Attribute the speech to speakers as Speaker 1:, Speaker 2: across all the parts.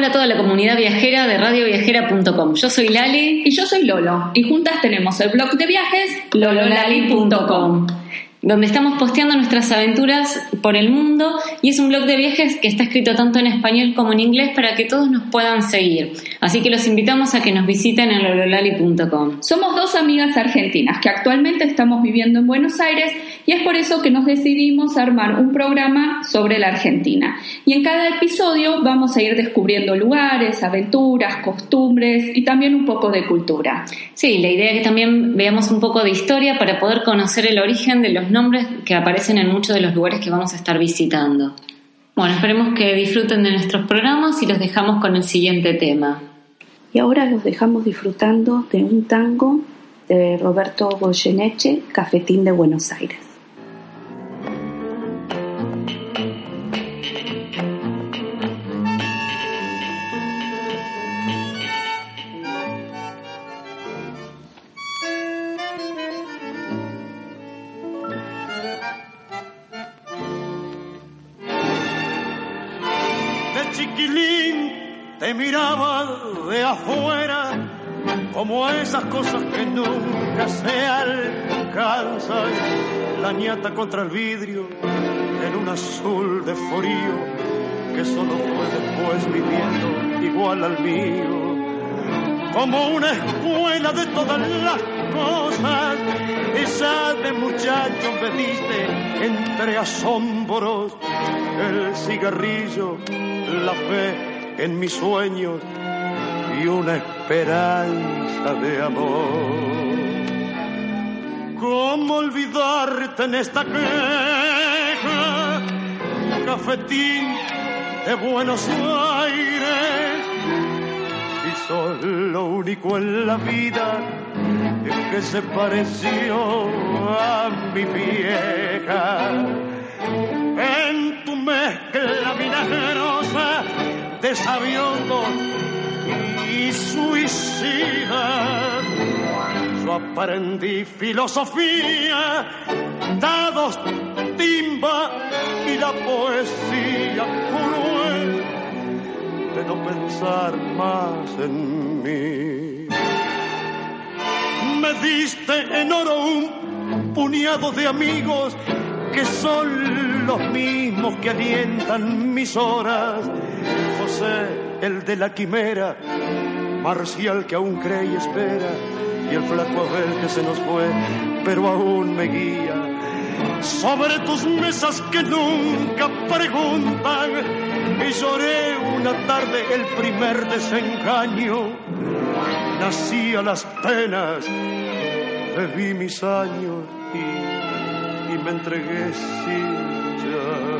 Speaker 1: Hola a toda la comunidad viajera de radioviajera.com. Yo soy Lali.
Speaker 2: Y yo soy Lolo. Y juntas tenemos el blog de viajes lololali.com
Speaker 1: donde estamos posteando nuestras aventuras por el mundo y es un blog de viajes que está escrito tanto en español como en inglés para que todos nos puedan seguir. Así que los invitamos a que nos visiten en lololali.com.
Speaker 2: Somos dos amigas argentinas que actualmente estamos viviendo en Buenos Aires y es por eso que nos decidimos armar un programa sobre la Argentina. Y en cada episodio vamos a ir descubriendo lugares, aventuras, costumbres y también un poco de cultura.
Speaker 1: Sí, la idea es que también veamos un poco de historia para poder conocer el origen de los nombres que aparecen en muchos de los lugares que vamos a estar visitando. Bueno, esperemos que disfruten de nuestros programas y los dejamos con el siguiente tema.
Speaker 3: Y ahora los dejamos disfrutando de un tango de Roberto Goyeneche, Cafetín de Buenos Aires.
Speaker 4: Como esas cosas que nunca se alcanzan, la ñata contra el vidrio en un azul de frío que solo fue después viviendo igual al mío, como una escuela de todas las cosas, esa de muchacho me diste entre asombros, el cigarrillo, la fe en mis sueños y una esperanza de amor. ¿Cómo olvidarte en esta queja, cafetín de Buenos Aires? Si sos lo único en la vida que se pareció a mi vieja. En tu mezcla vinagrosa de sabiondo y suicida. Yo aprendí filosofía, dados, timba y la poesía cruel de no pensar más en mí. Me diste en oro un puñado de amigos que son los mismos que alientan mis horas. El de la quimera, Marcial que aún cree y espera, y el flaco Abel que se nos fue, pero aún me guía. Sobre tus mesas que nunca preguntan, y lloré una tarde el primer desengaño. Nací a las penas, bebí mis años y, y me entregué sin ya.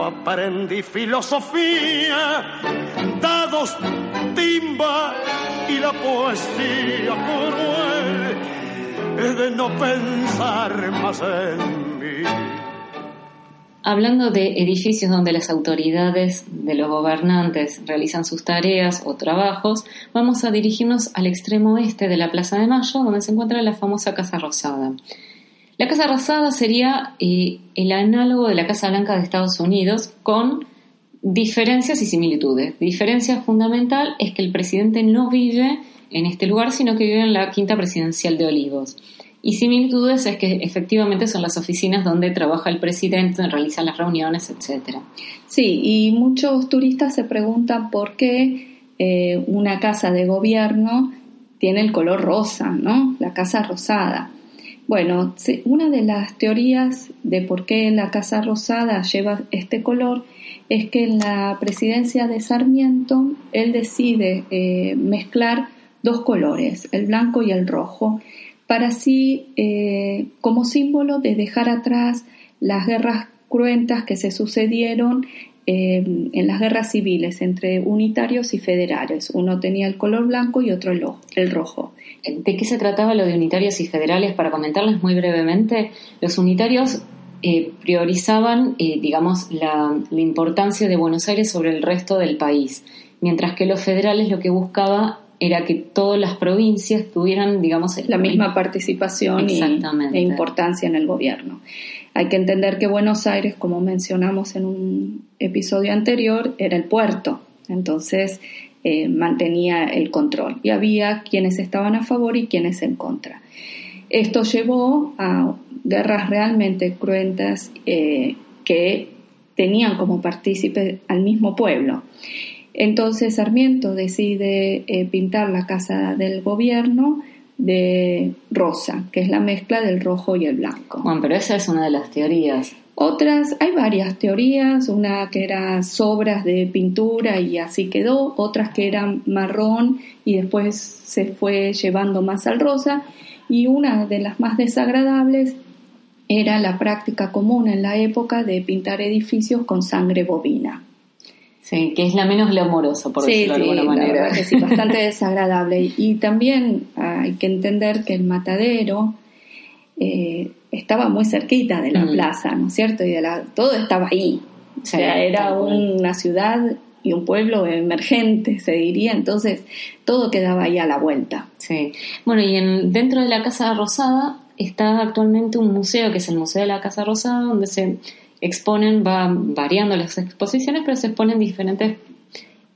Speaker 4: aprendí filosofía, dados, timba y la poesía cruel de no pensar más en mí.
Speaker 1: Hablando de edificios donde las autoridades de los gobernantes realizan sus tareas o trabajos, vamos a dirigirnos al extremo oeste de la Plaza de Mayo, donde se encuentra la famosa Casa Rosada. La Casa Rosada sería eh, el análogo de la Casa Blanca de Estados Unidos con diferencias y similitudes. Diferencia fundamental es que el presidente no vive en este lugar, sino que vive en la quinta presidencial de Olivos. Y similitudes es que efectivamente son las oficinas donde trabaja el presidente, donde realiza las reuniones, etc.
Speaker 2: Sí, y muchos turistas se preguntan por qué eh, una casa de gobierno tiene el color rosa, ¿no? La casa rosada. Bueno, una de las teorías de por qué la Casa Rosada lleva este color es que en la presidencia de Sarmiento él decide eh, mezclar dos colores, el blanco y el rojo, para así, eh, como símbolo de dejar atrás las guerras cruentas que se sucedieron eh, en las guerras civiles entre unitarios y federales. Uno tenía el color blanco y otro el, rojo.
Speaker 1: ¿De qué se trataba lo de unitarios y federales? Para comentarles muy brevemente, los unitarios eh, priorizaban, eh, digamos, la, importancia de Buenos Aires sobre el resto del país, mientras que los federales lo que buscaba era que todas las provincias tuvieran, digamos,
Speaker 2: la misma participación y, e importancia en el gobierno. Hay que entender que Buenos Aires, como mencionamos en un episodio anterior, era el puerto, entonces eh, mantenía el control y había quienes estaban a favor y quienes en contra. Esto llevó a guerras realmente cruentas eh, que tenían como partícipe al mismo pueblo. Entonces Sarmiento decide eh, pintar la casa del gobierno de rosa, que es la mezcla del rojo y el blanco.
Speaker 1: Bueno, pero esa es una de las teorías.
Speaker 2: Otras, hay varias teorías, una que era sobras de pintura y así quedó, otras que eran marrón y después se fue llevando más al rosa, y una de las más desagradables era la práctica común en la época de pintar edificios con sangre bovina.
Speaker 1: Sí, que es la menos glamorosa, por decirlo de alguna manera.
Speaker 2: que sí, bastante desagradable. Y también hay que entender que el matadero eh, estaba muy cerquita de la mm. plaza, ¿no es cierto? Y de la, todo estaba ahí. O sea, era una ciudad y un pueblo emergente, se diría, entonces todo quedaba ahí a la vuelta.
Speaker 1: Sí. Bueno, y en, dentro de la Casa Rosada está actualmente un museo, que es el Museo de la Casa Rosada, donde se exponen, va variando las exposiciones, pero se exponen diferentes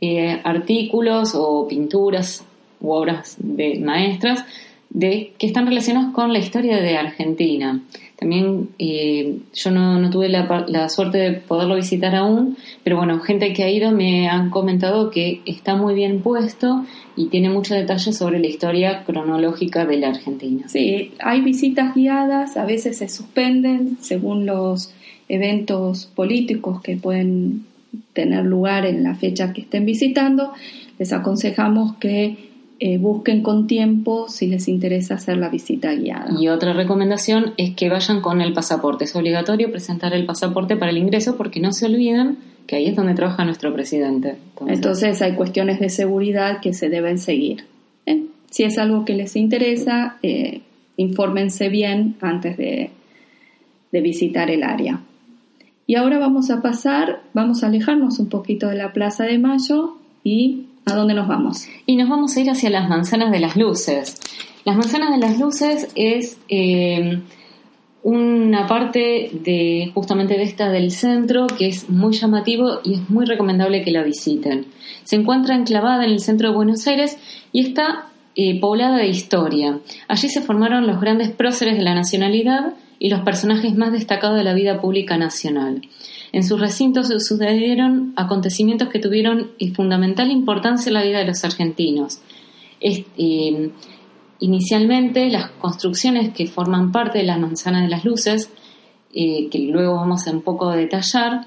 Speaker 1: eh, artículos o pinturas u obras de maestras de, que están relacionados con la historia de Argentina. También eh, yo no, tuve la, la, suerte de poderlo visitar aún, pero bueno, gente que ha ido me han comentado que está muy bien puesto y tiene muchos detalles sobre la historia cronológica de la Argentina.
Speaker 2: Sí, hay visitas guiadas, a veces se suspenden según los eventos políticos que pueden tener lugar en la fecha que estén visitando, les aconsejamos que eh, busquen con tiempo si les interesa hacer la visita guiada.
Speaker 1: Y otra recomendación es que vayan con el pasaporte. Es obligatorio presentar el pasaporte para el ingreso porque no se olviden que ahí es donde trabaja nuestro presidente.
Speaker 2: Entonces, hay cuestiones de seguridad que se deben seguir. ¿eh? Si es algo que les interesa, eh, infórmense bien antes de visitar el área. Y ahora vamos a pasar, vamos a alejarnos un poquito de la Plaza de Mayo y ¿a dónde nos vamos?
Speaker 1: Y nos vamos a ir hacia las Manzanas de las Luces. Las Manzanas de las Luces es eh, una parte de justamente de esta del centro que es muy llamativo y es muy recomendable que la visiten. Se encuentra enclavada en el centro de Buenos Aires y está eh, poblada de historia. Allí se formaron los grandes próceres de la nacionalidad y los personajes más destacados de la vida pública nacional. En sus recintos sucedieron acontecimientos que tuvieron fundamental importancia en la vida de los argentinos. Eh, inicialmente, las construcciones que forman parte de la Manzana de las Luces, eh, que luego vamos a un poco detallar,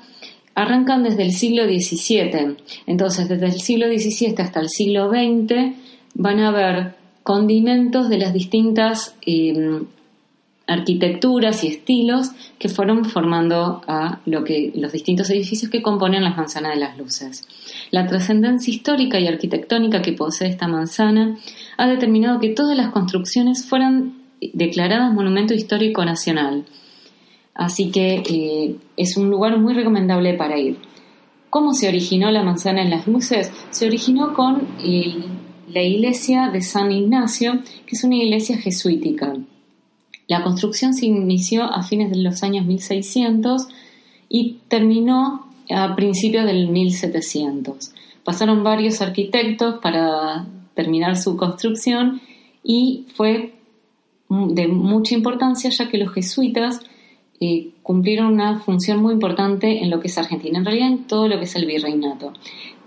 Speaker 1: arrancan desde el siglo XVII. Entonces, desde el siglo XVII hasta el siglo XX van a haber condimentos de las distintas eh, arquitecturas y estilos que fueron formando a los distintos edificios que componen las manzanas de las luces. La trascendencia histórica y arquitectónica que posee esta manzana ha determinado que todas las construcciones fueran declaradas Monumento Histórico Nacional. Así que eh, es un lugar muy recomendable para ir. ¿Cómo se originó la manzana en las luces? Se originó con eh, la iglesia de San Ignacio, que es una iglesia jesuítica. La construcción se inició a fines de los años 1600 y terminó a principios del 1700. Pasaron varios arquitectos para terminar su construcción y fue de mucha importancia ya que los jesuitas eh, cumplieron una función muy importante en lo que es Argentina, en realidad en todo lo que es el virreinato,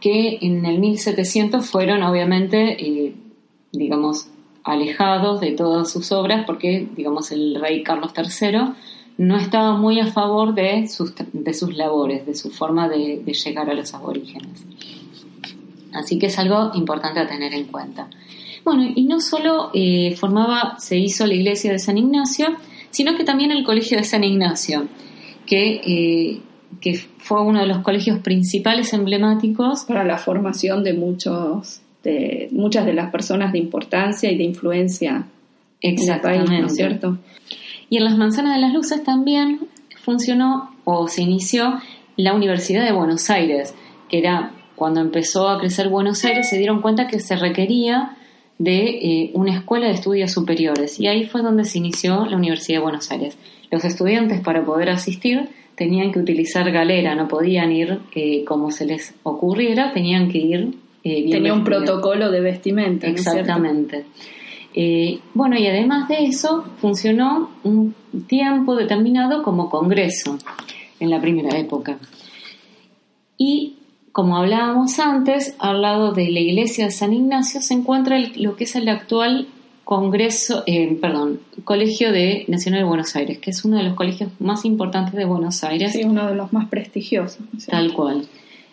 Speaker 1: que en el 1700 fueron obviamente, eh, digamos, alejados de todas sus obras porque, digamos, el rey Carlos III no estaba muy a favor de sus, de sus labores, de su forma de, llegar a los aborígenes. Así que es algo importante a tener en cuenta. Bueno, y no solo eh, formaba, se hizo la iglesia de San Ignacio, sino que también el colegio de San Ignacio, que, eh, que fue uno de los colegios principales emblemáticos.
Speaker 2: Para la formación de muchos, de muchas de las personas de importancia y de influencia
Speaker 1: Exactamente.
Speaker 2: en el país, ¿no es cierto?
Speaker 1: Y en las Manzanas de las Luces también funcionó o se inició la Universidad de Buenos Aires, que era cuando empezó a crecer Buenos Aires, se dieron cuenta que se requería de eh, una escuela de estudios superiores y ahí fue donde se inició la Universidad de Buenos Aires. Los estudiantes para poder asistir tenían que utilizar galera, no podían ir eh, como se les ocurriera, tenían que ir
Speaker 2: eh, Tenía un protocolo de vestimenta.
Speaker 1: Exactamente. bueno, y además de eso, funcionó un tiempo determinado como congreso en la primera época. Y como hablábamos antes, al lado de la iglesia de San Ignacio se encuentra lo que es el actual Congreso, eh, perdón, Colegio de Nacional de Buenos Aires, que es uno de los colegios más importantes de Buenos Aires.
Speaker 2: Sí, uno de los más prestigiosos.
Speaker 1: Tal cual.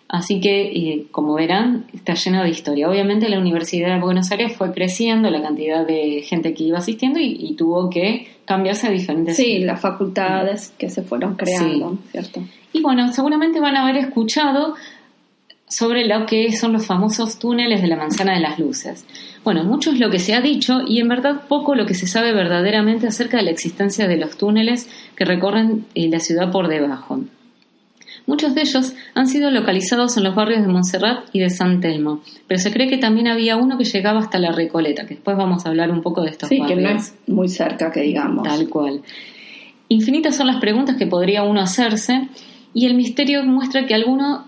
Speaker 1: Así que, eh, como verán, está lleno de historia. Obviamente la Universidad de Buenos Aires fue creciendo la cantidad de gente que iba asistiendo y, tuvo que cambiarse a diferentes...
Speaker 2: Sí, las facultades que se fueron creando, ¿cierto?
Speaker 1: Y bueno, seguramente van a haber escuchado sobre lo que son los famosos túneles de la manzana de las luces. Bueno, mucho es lo que se ha dicho y en verdad poco lo que se sabe verdaderamente acerca de la existencia de los túneles que recorren eh, la ciudad por debajo. Muchos de ellos han sido localizados en los barrios de Montserrat y de San Telmo, pero se cree que también había uno que llegaba hasta la Recoleta, que después vamos a hablar un poco de estos
Speaker 2: sí,
Speaker 1: barrios.
Speaker 2: que no es muy cerca, que digamos.
Speaker 1: Tal cual. Infinitas son las preguntas que podría uno hacerse y el misterio muestra que algunos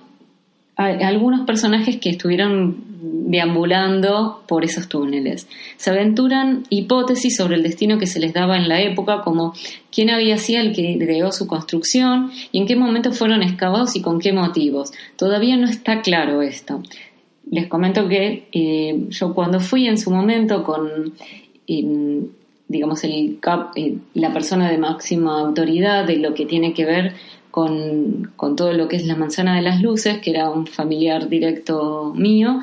Speaker 1: algunos personajes que estuvieron deambulando por esos túneles. Se aventuran hipótesis sobre el destino que se les daba en la época, como quién había sido el que creó su construcción y en qué momento fueron excavados y con qué motivos. Todavía no está claro esto. Les comento que eh, yo cuando fui en su momento con, em, digamos, el eh, la persona de máxima autoridad de lo que tiene que ver con, todo lo que es la manzana de las luces, que era un familiar directo mío,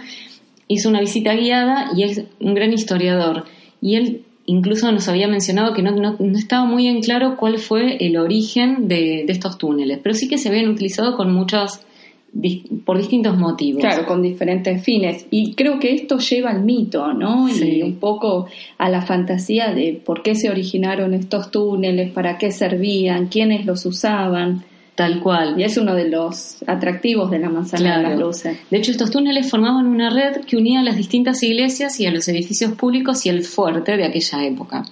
Speaker 1: hizo una visita guiada y es un gran historiador. Y él incluso nos había mencionado que no, estaba muy en claro cuál fue el origen de, estos túneles, pero sí que se habían utilizado con muchos, por distintos motivos.
Speaker 2: Claro, con diferentes fines. Y creo que esto lleva al mito, ¿no? Y un poco a la fantasía de por qué se originaron estos túneles, para qué servían, quiénes los usaban.
Speaker 1: Tal cual.
Speaker 2: Y es uno de los atractivos de la manzana de las luces.
Speaker 1: De hecho, estos túneles formaban una red que unía a las distintas iglesias y a los edificios públicos y el fuerte de aquella época,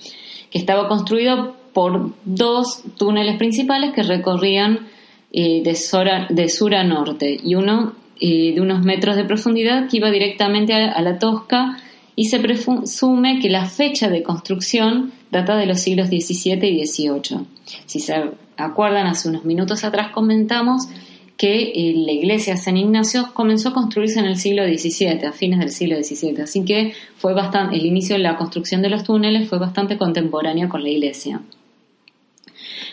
Speaker 1: que estaba construido por dos túneles principales que recorrían eh, de, sur a norte y uno eh, de unos metros de profundidad que iba directamente a, la Tosca y se presume que la fecha de construcción data de los siglos XVII y XVIII. Si se acuerdan, hace unos minutos atrás comentamos que eh, la iglesia de San Ignacio comenzó a construirse en el siglo XVII, a fines del siglo XVII, así que fue bastante, el inicio de la construcción de los túneles fue bastante contemporáneo con la iglesia.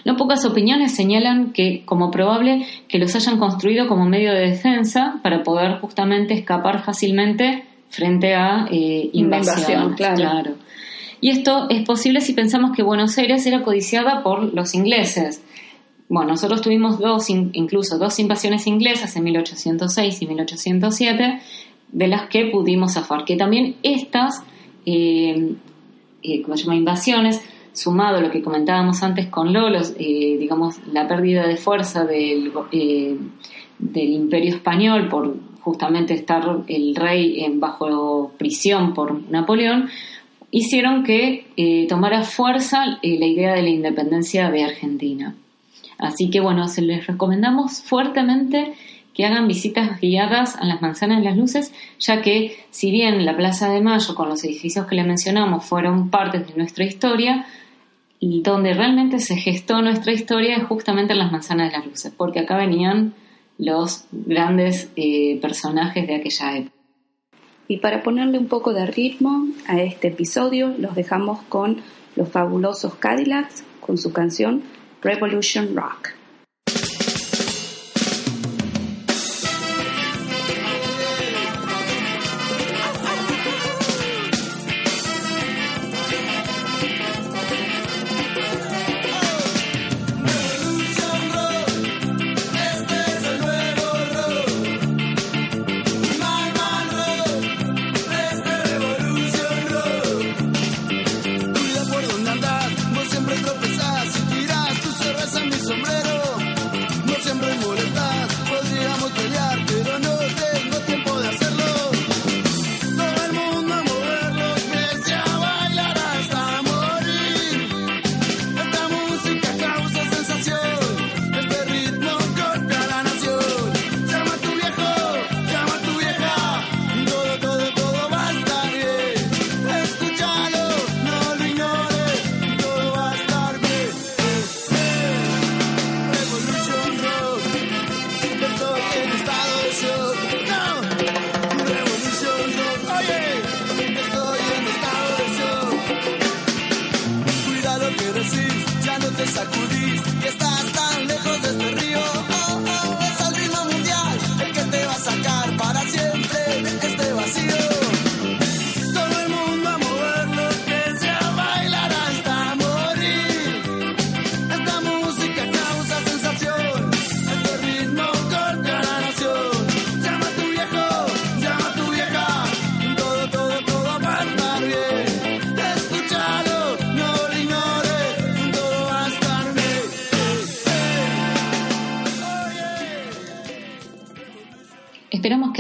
Speaker 1: No pocas opiniones señalan que como probable que los hayan construido como medio de defensa para poder justamente escapar fácilmente frente a eh, invasión,
Speaker 2: claro.
Speaker 1: Y esto es posible si pensamos que Buenos Aires era codiciada por los ingleses. Bueno, nosotros tuvimos dos, incluso dos invasiones inglesas en 1806 y 1807, de las que pudimos zafar. Que también estas, eh, eh, como se invasiones, sumado a lo que comentábamos antes con Lolos, eh, digamos, la pérdida de fuerza del, imperio español por justamente estar el rey bajo prisión por Napoleón, hicieron que tomara fuerza la idea de la independencia de Argentina. Así que bueno, se les recomendamos fuertemente que hagan visitas guiadas a las manzanas de las luces, ya que si bien la Plaza de Mayo con los edificios que le mencionamos fueron parte de nuestra historia, donde realmente se gestó nuestra historia es justamente en las manzanas de las luces, porque acá venían los grandes eh, personajes de aquella época.
Speaker 3: Y para ponerle un poco de ritmo a este episodio, los dejamos con los fabulosos Cadillacs con su canción Revolution Rock.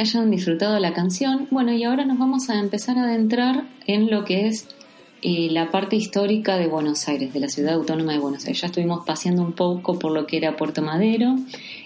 Speaker 1: Hayan disfrutado la canción. Bueno, y ahora nos vamos a empezar a adentrar en lo que es eh, la parte histórica de Buenos Aires, de la ciudad autónoma de Buenos Aires. Ya estuvimos paseando un poco por lo que era Puerto Madero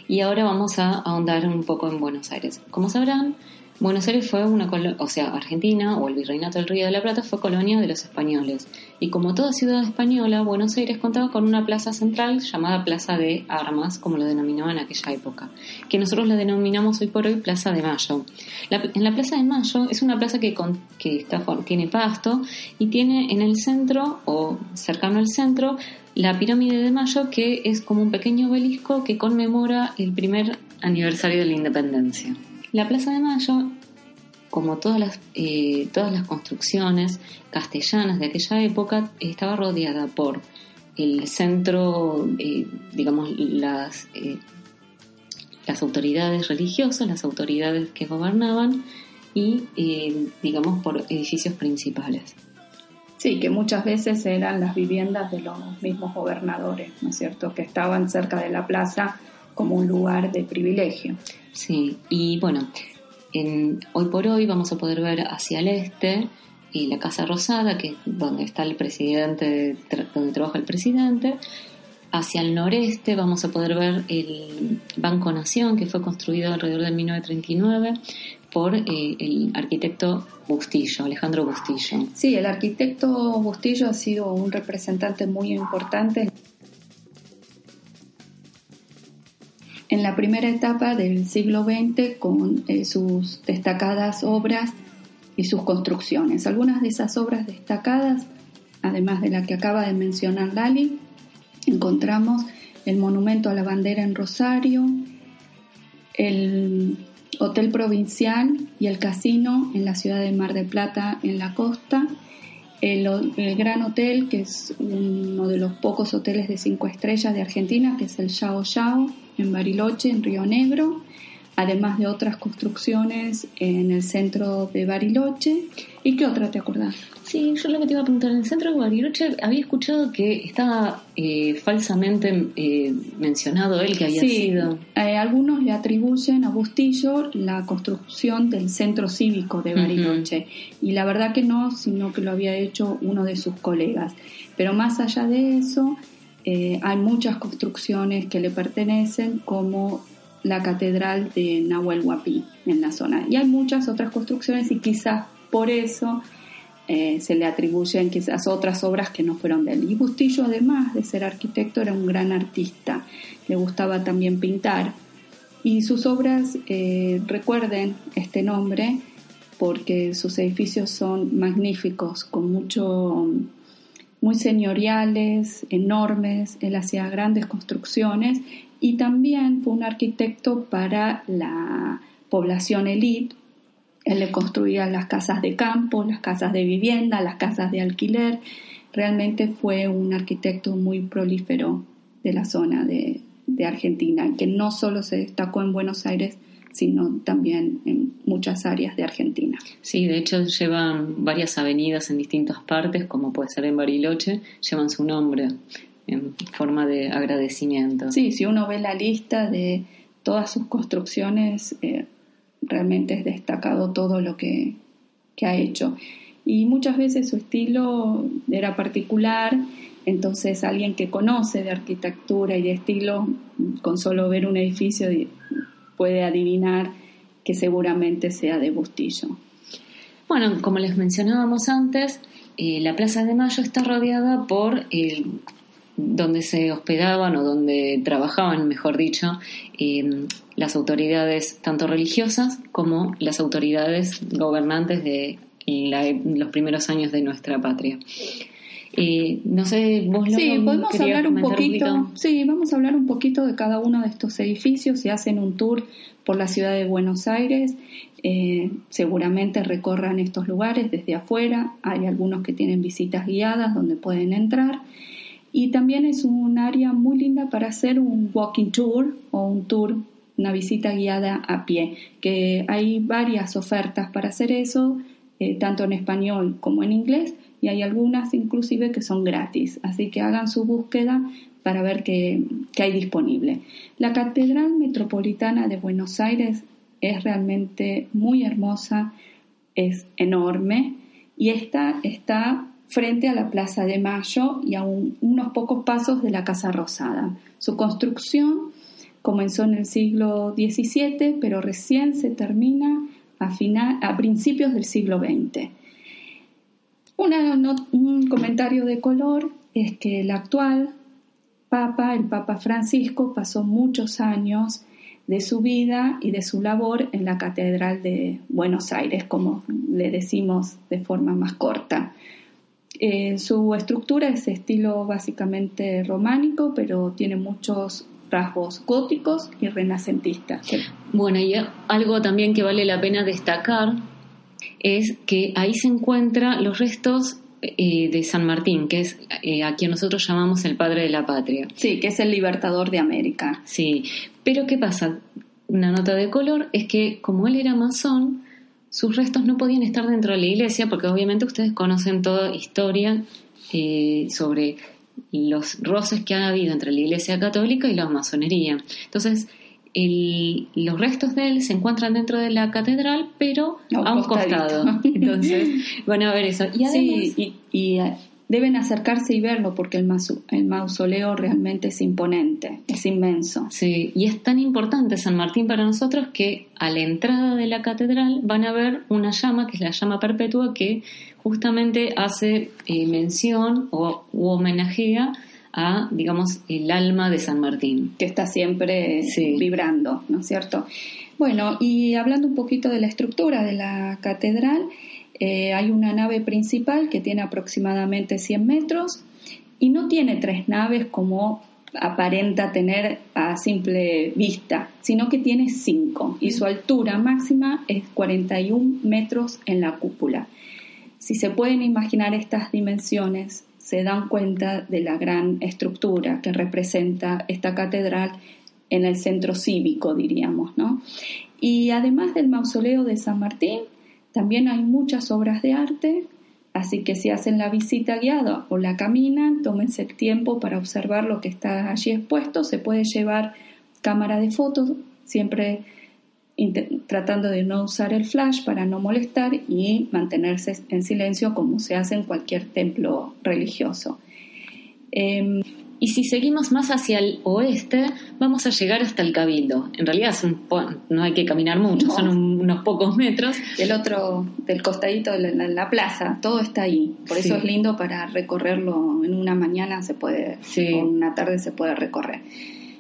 Speaker 1: y ahora vamos a ahondar un poco en Buenos Aires. Como sabrán, Buenos Aires fue una colonia, o sea, Argentina o el Virreinato del Río de la Plata fue colonia de los españoles. Y como toda ciudad española, Buenos Aires contaba con una plaza central llamada Plaza de Armas, como lo denominaban en aquella época, que nosotros la denominamos hoy por hoy Plaza de Mayo. en la Plaza de Mayo es una plaza que, que está, tiene pasto y tiene en el centro o cercano al centro la pirámide de Mayo, que es como un pequeño obelisco que conmemora el primer aniversario de la independencia. La Plaza de Mayo, como todas las, eh, todas las construcciones castellanas de aquella época, estaba rodeada por el centro, eh, digamos, las, eh, las autoridades religiosas, las autoridades que gobernaban y, digamos, por edificios principales.
Speaker 2: Sí, que muchas veces eran las viviendas de los mismos gobernadores, ¿no es cierto?, que estaban cerca de la plaza como un lugar de privilegio.
Speaker 1: Sí, y bueno, en, hoy por hoy vamos a poder ver hacia el este y la Casa Rosada, que es donde está el presidente, donde trabaja el presidente. Hacia el noreste vamos a poder ver el Banco Nación, que fue construido alrededor de 1939 por eh, el arquitecto Bustillo, Alejandro Bustillo.
Speaker 2: Sí, el arquitecto Bustillo ha sido un representante muy importante en la primera etapa del siglo XX con eh, sus destacadas obras y sus construcciones. Algunas de esas obras destacadas, además de la que acaba de mencionar Lali, encontramos el Monumento a la Bandera en Rosario, el Hotel Provincial y el Casino en la ciudad de Mar del Plata, en la costa, el, Gran Hotel, que es uno de los pocos hoteles de cinco estrellas de Argentina, que es el Yao Yao, en Bariloche, en Río Negro, además de otras construcciones en el centro de Bariloche. ¿Y qué otra te acordás?
Speaker 1: Sí, yo lo que te iba a preguntar, en el centro de Bariloche había escuchado que estaba eh, falsamente eh, mencionado él que había sido.
Speaker 2: Eh, algunos le atribuyen a Bustillo la construcción del centro cívico de Bariloche y la verdad que no, sino que lo había hecho uno de sus colegas. Pero más allá de eso, hay muchas construcciones que le pertenecen como la catedral de Nahuel Huapi en la zona. Y hay muchas otras construcciones y quizás por eso eh, se le atribuyen quizás otras obras que no fueron de él. Y Bustillo, además de ser arquitecto, era un gran artista, le gustaba también pintar. Y sus obras, eh, recuerden este nombre, porque sus edificios son magníficos, con mucho, muy señoriales, enormes, él hacía grandes construcciones y también fue un arquitecto para la población elite él le construía las casas de campo, las casas de vivienda, las casas de alquiler. Realmente fue un arquitecto muy prolífero de la zona de, Argentina, que no solo se destacó en Buenos Aires, sino también en muchas áreas de Argentina.
Speaker 1: Sí, de hecho llevan varias avenidas en distintas partes, como puede ser en Bariloche, llevan su nombre en forma de agradecimiento.
Speaker 2: Sí, si uno ve la lista de todas sus construcciones, eh, realmente es destacado todo lo que, ha hecho. Y muchas veces su estilo era particular, entonces alguien que conoce de arquitectura y de estilo, con solo ver un edificio puede adivinar que seguramente sea de Bustillo.
Speaker 1: Bueno, como les mencionábamos antes, eh, la Plaza de Mayo está rodeada por el donde se hospedaban o donde trabajaban, mejor dicho, eh, las autoridades tanto religiosas como las autoridades gobernantes de los primeros años de nuestra patria. Eh, no sé, vos
Speaker 2: Sí, podemos hablar un poquito. sí, vamos a hablar un poquito de cada uno de estos edificios. Si hacen un tour por la ciudad de Buenos Aires, eh, seguramente recorran estos lugares desde afuera. Hay algunos que tienen visitas guiadas donde pueden entrar. Y también es un área muy linda para hacer un walking tour o un tour, una visita guiada a pie, que hay varias ofertas para hacer eso, eh, tanto en español como en inglés, y hay algunas inclusive que son gratis, así que hagan su búsqueda para ver qué, qué hay disponible. La Catedral Metropolitana de Buenos Aires es realmente muy hermosa, es enorme y esta está frente a la Plaza de Mayo y a unos pocos pasos de la Casa Rosada. Su construcción comenzó en el siglo XVII, pero recién se termina a, a principios del siglo XX. un comentario de color es que el actual Papa, el Papa Francisco, pasó muchos años de su vida y de su labor en la Catedral de Buenos Aires, como le decimos de forma más corta. Eh, su estructura es estilo básicamente románico, pero tiene muchos rasgos góticos y renacentistas.
Speaker 1: Bueno, y algo también que vale la pena destacar es que ahí se encuentran los restos eh, de San Martín, que es eh, a quien nosotros llamamos el padre de la patria.
Speaker 2: Sí, que es el libertador de América.
Speaker 1: Sí, pero ¿qué pasa? Una nota de color es que como él era masón, sus restos no podían estar dentro de la iglesia porque obviamente ustedes conocen toda historia eh, sobre los roces que ha habido entre la iglesia católica y la masonería. Entonces, los restos de él se encuentran dentro de la catedral, pero a un, costado. Entonces, van a ver eso.
Speaker 2: Y sí, y, deben acercarse y verlo porque el, el, mausoleo realmente es imponente, es inmenso.
Speaker 1: Sí, y es tan importante San Martín para nosotros que a la entrada de la catedral van a ver una llama, que es la llama perpetua, que justamente hace eh, mención o u homenajea a, digamos, el alma de San Martín.
Speaker 2: Que está siempre vibrando, ¿no es cierto? Bueno, y hablando un poquito de la estructura de la catedral, eh, hay una nave principal que tiene aproximadamente 100 metros y no tiene tres naves como aparenta tener a simple vista, sino que tiene cinco y su altura máxima es 41 metros en la cúpula. Si se pueden imaginar estas dimensiones, se dan cuenta de la gran estructura que representa esta catedral en el centro cívico, diríamos, ¿no? Y además del mausoleo de San Martín, también hay muchas obras de arte, así que si hacen la visita guiada o la caminan, tómense el tiempo para observar lo que está allí expuesto. Se puede llevar cámara de fotos, siempre tratando de no usar el flash para no molestar y mantenerse en silencio como se hace en cualquier templo religioso. Em,
Speaker 1: Y si seguimos más hacia el oeste, vamos a llegar hasta el Cabildo. En realidad no hay que caminar mucho, son unos pocos metros.
Speaker 2: Del otro, del costadito de la, plaza, todo está ahí. Por eso es lindo para recorrerlo en una mañana se puede, o una tarde se puede recorrer.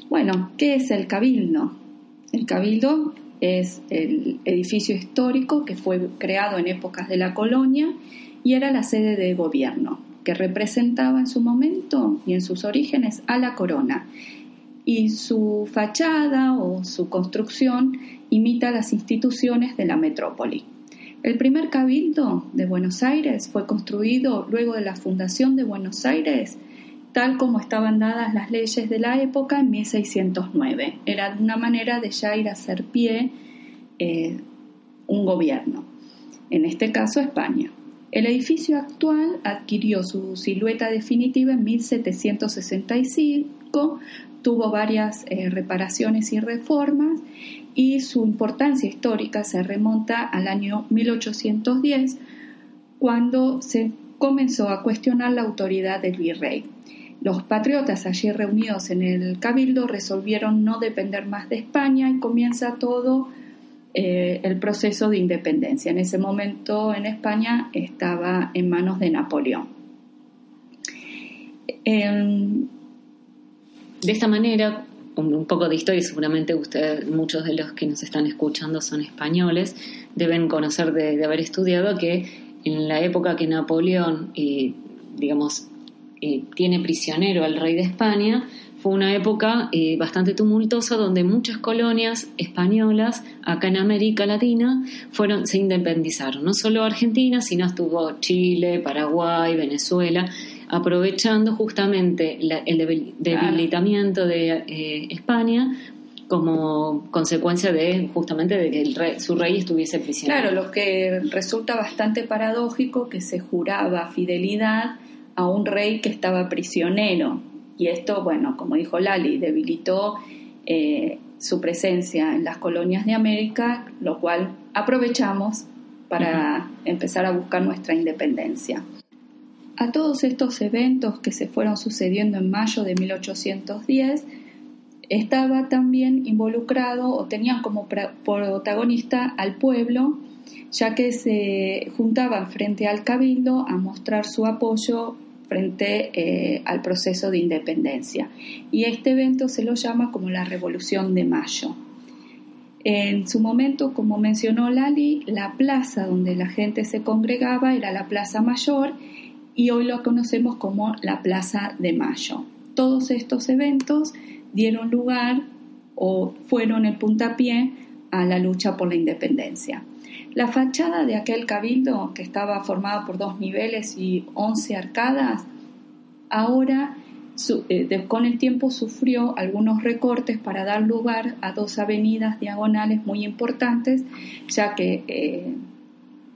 Speaker 2: Bueno, ¿qué es el Cabildo? El Cabildo es el edificio histórico que fue creado en épocas de la colonia y era la sede de gobierno que representaba en su momento y en sus orígenes a la corona, y su fachada o su construcción imita las instituciones de la metrópoli. El primer cabildo de Buenos Aires fue construido luego de la fundación de Buenos Aires, tal como estaban dadas las leyes de la época en 1609. Era una manera de ya ir a hacer pie eh, un gobierno, en este caso España. El edificio actual adquirió su silueta definitiva en 1765, tuvo varias eh, reparaciones y reformas y su importancia histórica se remonta al año 1810, cuando se comenzó a cuestionar la autoridad del virrey. Los patriotas allí reunidos en el cabildo resolvieron no depender más de España y comienza todo eh, el proceso de independencia. En ese momento en España estaba en manos de Napoleón.
Speaker 1: de esta manera, un poco de historia, seguramente ustedes, muchos de los que nos están escuchando son españoles, deben conocer de, haber estudiado que en la época que Napoleón, eh, digamos, eh, tiene prisionero al rey de España, fue una época eh, bastante tumultuosa donde muchas colonias españolas acá en América Latina fueron, se independizaron. No solo Argentina, sino estuvo Chile, Paraguay, Venezuela, aprovechando justamente el debilitamiento de eh, España como consecuencia de justamente de que su rey estuviese prisionero.
Speaker 2: Claro, lo que resulta bastante paradójico que se juraba fidelidad a un rey que estaba prisionero y esto, bueno, como dijo Lali, debilitó eh, su presencia en las colonias de América, lo cual aprovechamos para empezar a buscar nuestra independencia. A todos estos eventos que se fueron sucediendo en mayo de 1810, estaba también involucrado o tenían como protagonista al pueblo, ya que se juntaban frente al cabildo a mostrar su apoyo frente eh, al proceso de independencia. Y este evento se lo llama como la Revolución de Mayo. En su momento, como mencionó Lali, la plaza donde la gente se congregaba era la Plaza Mayor y hoy lo conocemos como la Plaza de Mayo. Todos estos eventos dieron lugar o fueron el puntapié a la lucha por la independencia. La fachada de aquel cabildo, que estaba formada por dos niveles y once arcadas, ahora eh, con el tiempo sufrió algunos recortes para dar lugar a dos avenidas diagonales muy importantes, ya que eh,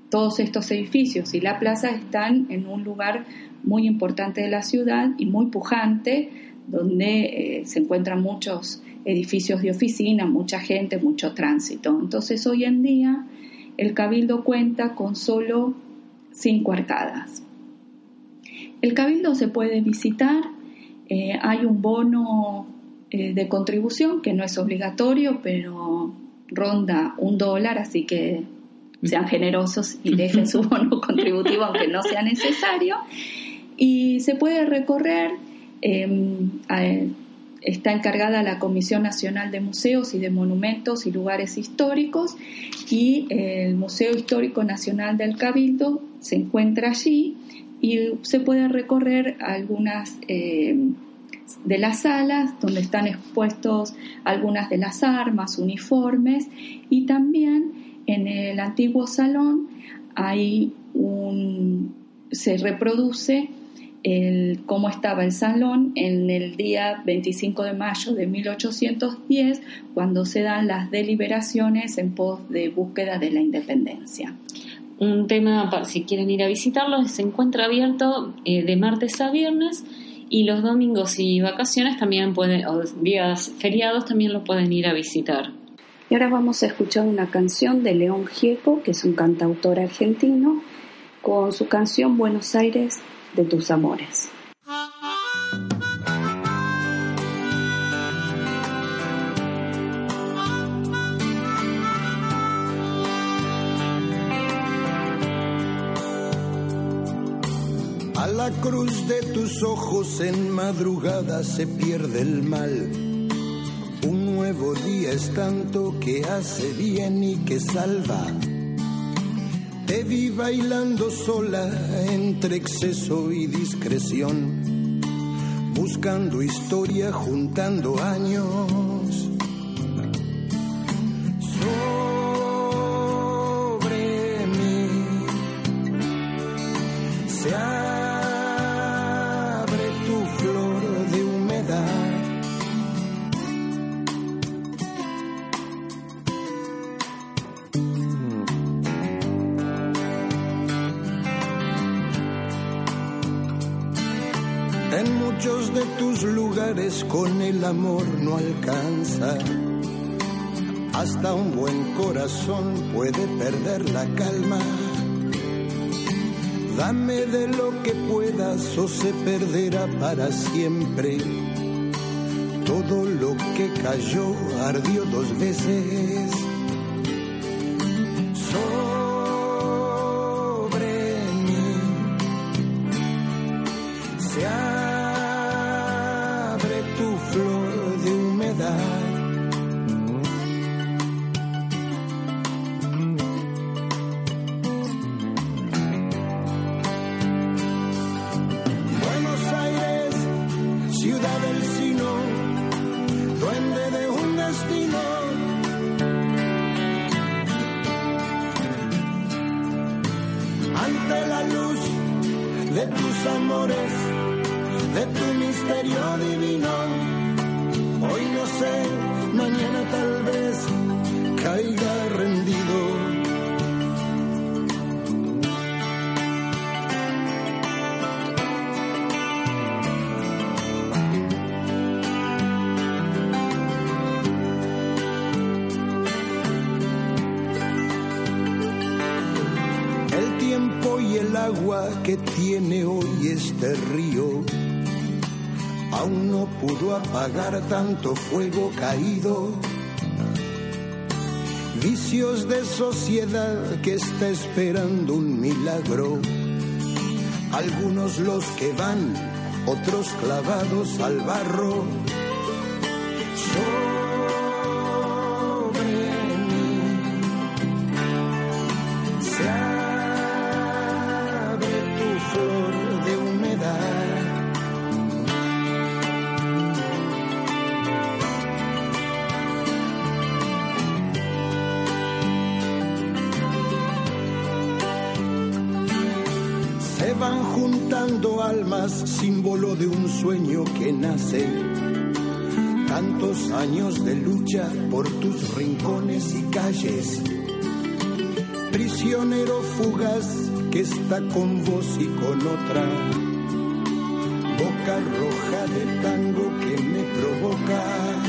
Speaker 2: todos estos edificios y la plaza están en un lugar muy importante de la ciudad y muy pujante, donde eh, se encuentran muchos edificios de oficina, mucha gente, mucho tránsito. Entonces hoy en día el cabildo cuenta con solo cinco arcadas. El cabildo se puede visitar, eh, hay un bono eh, de contribución que no es obligatorio, pero ronda un dólar, así que sean generosos y dejen su bono contributivo aunque no sea necesario. Y se puede recorrer em, está encargada la Comisión Nacional de Museos y de Monumentos y Lugares Históricos y el Museo Histórico Nacional del Cabildo se encuentra allí y se puede recorrer algunas eh, de las salas donde están expuestos algunas de las armas, uniformes y también en el antiguo salón hay un se reproduce el, cómo estaba el salón en el día 25 de mayo de 1810, cuando se dan las deliberaciones en pos de búsqueda de la independencia.
Speaker 1: Un tema, si quieren ir a visitarlo, se encuentra abierto eh, de martes a viernes y los domingos y vacaciones también pueden, o días feriados también lo pueden ir a visitar.
Speaker 2: Y ahora vamos a escuchar una canción de León Gieco, que es un cantautor argentino, con su canción Buenos Aires de tus amores.
Speaker 5: A la cruz de tus ojos en madrugada se pierde el mal. Un nuevo día es tanto que hace bien y que salva te vi bailando sola entre exceso y discreción, buscando historia, juntando años. Para siempre. Todo lo que cayó ardió dos veces. Ciudad del sino, duende de un destino. Ante la luz de tus amores, de tu misterio que tiene hoy este río aún no pudo apagar tanto fuego caído. Vicios de sociedad que está esperando un milagro. Algunos los que van, otros clavados al barro. Que nace. Tantos años de lucha por tus rincones y calles prisionero fugaz que está con vos y con otra. Boca roja de tango que me provoca.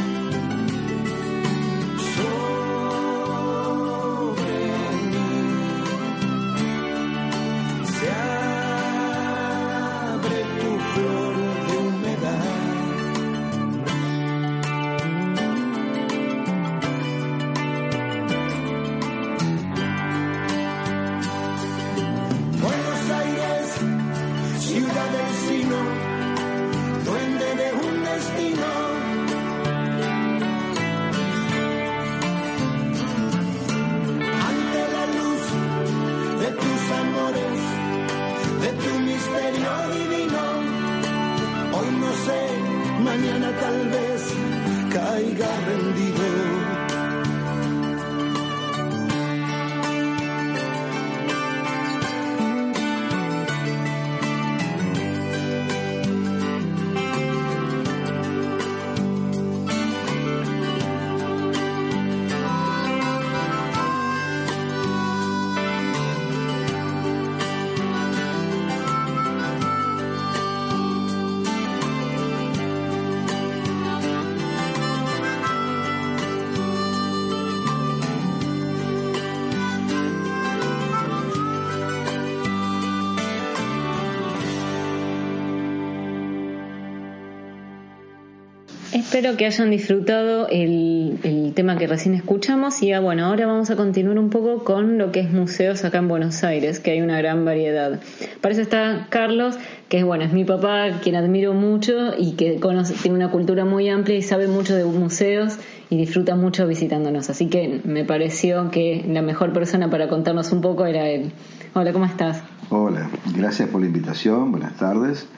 Speaker 1: Espero que hayan disfrutado el, el, tema que recién escuchamos y ah, bueno, ahora vamos a continuar un poco con lo que es museos acá en Buenos Aires, que hay una gran variedad. Para eso está Carlos, que es bueno, es mi papá, quien admiro mucho y que tiene una cultura muy amplia y sabe mucho de museos y disfruta mucho visitándonos. Así que me pareció que la mejor persona para contarnos un poco era él. Hola, ¿cómo estás?
Speaker 6: Hola, gracias por la invitación, buenas tardes.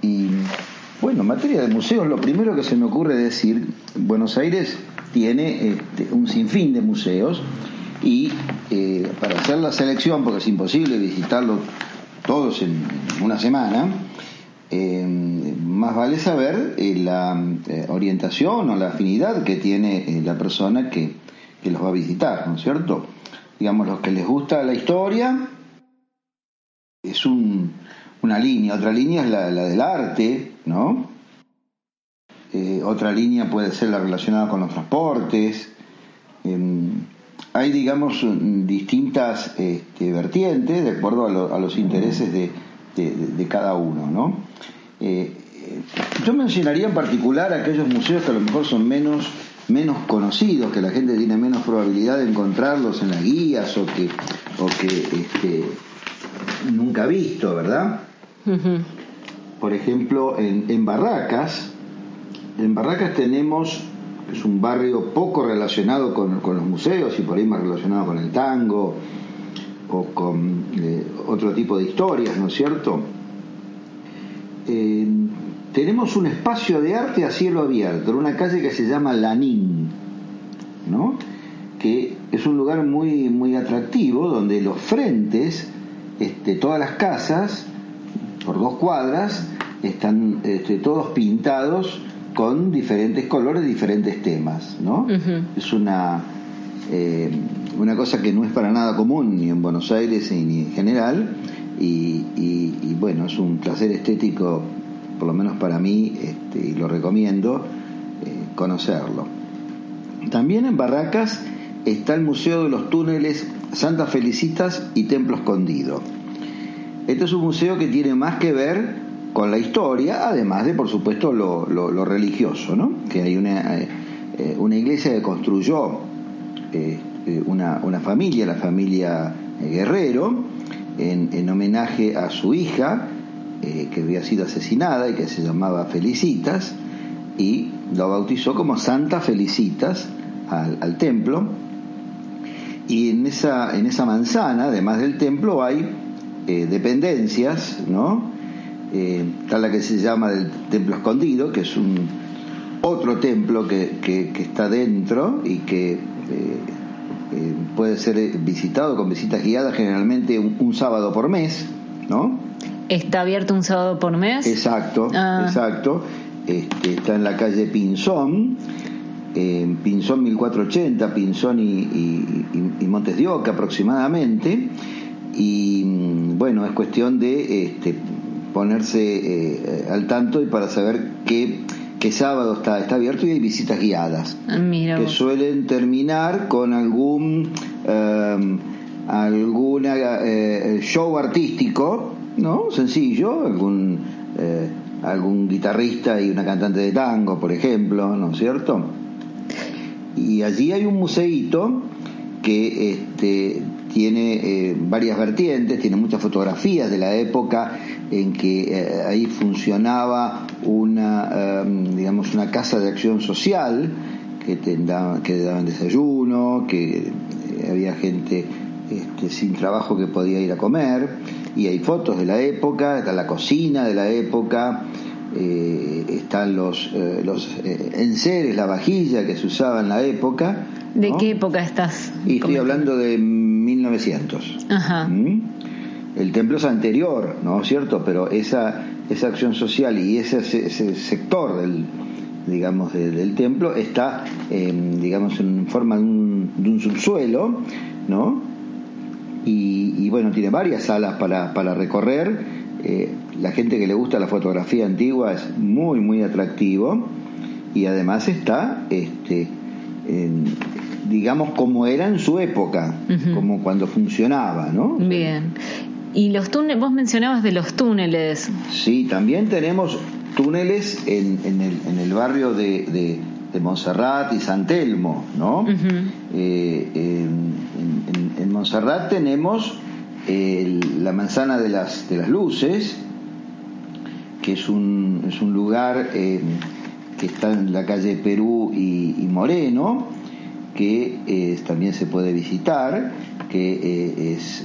Speaker 6: Y bueno, en materia de museos, lo primero que se me ocurre decir, Buenos Aires tiene este, un sinfín de museos y eh, para hacer la selección, porque es imposible visitarlos todos en una semana, eh, más vale saber eh, la orientación o la afinidad que tiene la persona que, los va a visitar, ¿no es cierto? Digamos, los que les gusta la historia, es un, una línea, otra línea es la, del arte, ¿no? Eh, otra línea puede ser la relacionada con los transportes. Em, hay, digamos, distintas este, vertientes de acuerdo a, los intereses de, cada uno, ¿no? Eh, yo mencionaría en particular aquellos museos que a lo mejor son menos menos conocidos, que la gente tiene menos probabilidad de encontrarlos en las guías o que, o que este, nunca ha visto, ¿verdad? Por ejemplo, en, Barracas, en Barracas tenemos, es un barrio poco relacionado con, los museos y por ahí más relacionado con el tango o con eh, otro tipo de historias, ¿no es cierto? Eh, tenemos un espacio de arte a cielo abierto, en una calle que se llama Lanín, ¿no? que es un lugar muy, muy atractivo, donde los frentes, este, todas las casas, por dos cuadras, están este, todos pintados con diferentes colores, diferentes temas, ¿no? Es una, eh, una cosa que no es para nada común ni en Buenos Aires ni en general, y, bueno, es un placer estético, por lo menos para mí, este, y lo recomiendo, eh, conocerlo. También en Barracas está el Museo de los Túneles Santa Felicitas y Templo Escondido este es un museo que tiene más que ver con la historia, además de, por supuesto, lo, religioso, ¿no? Que hay una, eh, eh, iglesia que construyó eh, una, familia, la familia Guerrero, en, homenaje a su hija, que había sido asesinada y que se llamaba Felicitas, y lo bautizó como Santa Felicitas al, templo. Y en esa manzana, además del templo, hay eh, dependencias, ¿no? Eh, está la que se llama del Templo Escondido, que es un otro templo que, que, está dentro y que eh, puede ser visitado con visitas guiadas generalmente un, sábado por mes, ¿no?
Speaker 1: ¿Está abierto un sábado por mes?
Speaker 6: Exacto, ah. exacto. Este, está en la calle Pinzón, en Pinzón 1480, Pinzón y, y, y Montes de Oca aproximadamente y bueno, es cuestión de este, ponerse eh, al tanto y para saber qué, qué sábado está, está abierto y hay visitas guiadas
Speaker 1: ah,
Speaker 6: que suelen terminar con algún um, alguna eh, show artístico, ¿no? Sencillo, algún eh, algún guitarrista y una cantante de tango, por ejemplo, ¿no es cierto? Y allí hay un museíto que este, tiene eh, varias vertientes, tiene muchas fotografías de la época en que eh, ahí funcionaba una, em, digamos, una casa de acción social que, te daban, que daban desayuno, que eh, había gente este, sin trabajo que podía ir a comer, y hay fotos de la época, está la cocina de la época, están los, los enseres, la vajilla que se usaba en la época.
Speaker 1: ¿De qué época estás?
Speaker 6: Y estoy hablando de 1900. ¿Mm? El templo es anterior, ¿no es cierto? Pero esa, esa acción social y ese, sector del, digamos, del templo está, digamos, en forma de un, subsuelo, ¿no? Y, bueno, tiene varias salas para, para recorrer. Eh, la gente que le gusta la fotografía antigua es muy, muy atractivo. Y además está este, en, digamos, como era en su época, como cuando funcionaba, ¿no?
Speaker 1: Bien. Y los túneles, vos mencionabas de los túneles.
Speaker 6: Sí, también tenemos túneles en, en, el, barrio de, de, de Montserrat y San Telmo, ¿no? Eh, en, en, Montserrat tenemos la manzana de las, de las luces, que es un, es un lugar eh, que está en la calle Perú y, Moreno, que eh, también se puede visitar, que es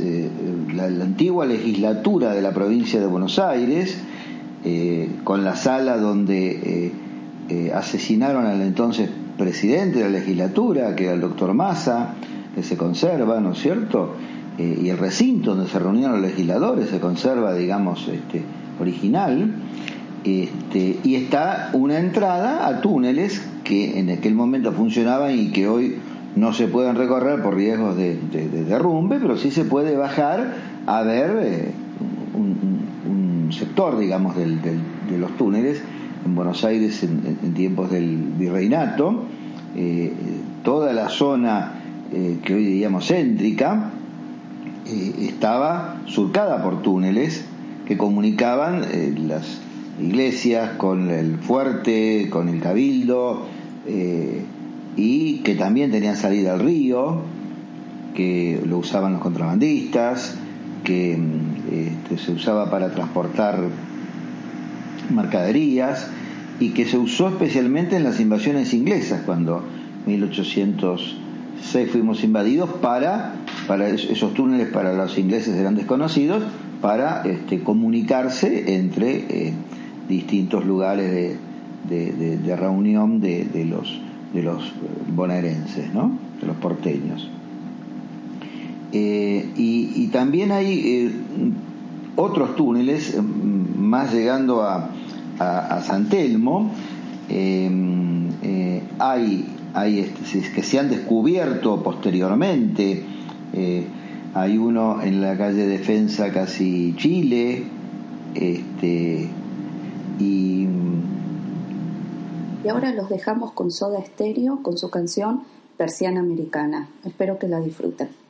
Speaker 6: la, la, antigua legislatura de la provincia de Buenos Aires, con la sala donde eh, asesinaron al entonces presidente de la legislatura, que era el doctor Massa, que se conserva, ¿no es cierto? Eh, y el recinto donde se reunieron los legisladores se conserva, digamos, este, original. Este, y está una entrada a túneles que en aquel momento funcionaban y que hoy no se pueden recorrer por riesgos de, derrumbe, pero sí se puede bajar a ver eh, un, sector, digamos, de los túneles en Buenos Aires en, tiempos del virreinato, eh, toda la zona eh, que hoy diríamos céntrica estaba surcada por túneles que comunicaban las iglesias con el fuerte, con el cabildo, y que también tenían salida al río, que lo usaban los contrabandistas, que este, se usaba para transportar mercaderías y que se usó especialmente en las invasiones inglesas, cuando en 1806 fuimos invadidos para, para esos túneles para los ingleses eran desconocidos, para este, comunicarse entre eh, distintos lugares de, de, reunión de, los, de los bonaerenses, ¿no? de los porteños. Eh, y, también hay eh, otros túneles, más llegando a, a, San Telmo, eh, hay, hay este, que se han descubierto posteriormente, eh, hay uno en la calle Defensa casi Chile, este, y...
Speaker 3: Y ahora los dejamos con Soda Stereo con su canción Persiana Americana. Espero que la disfruten.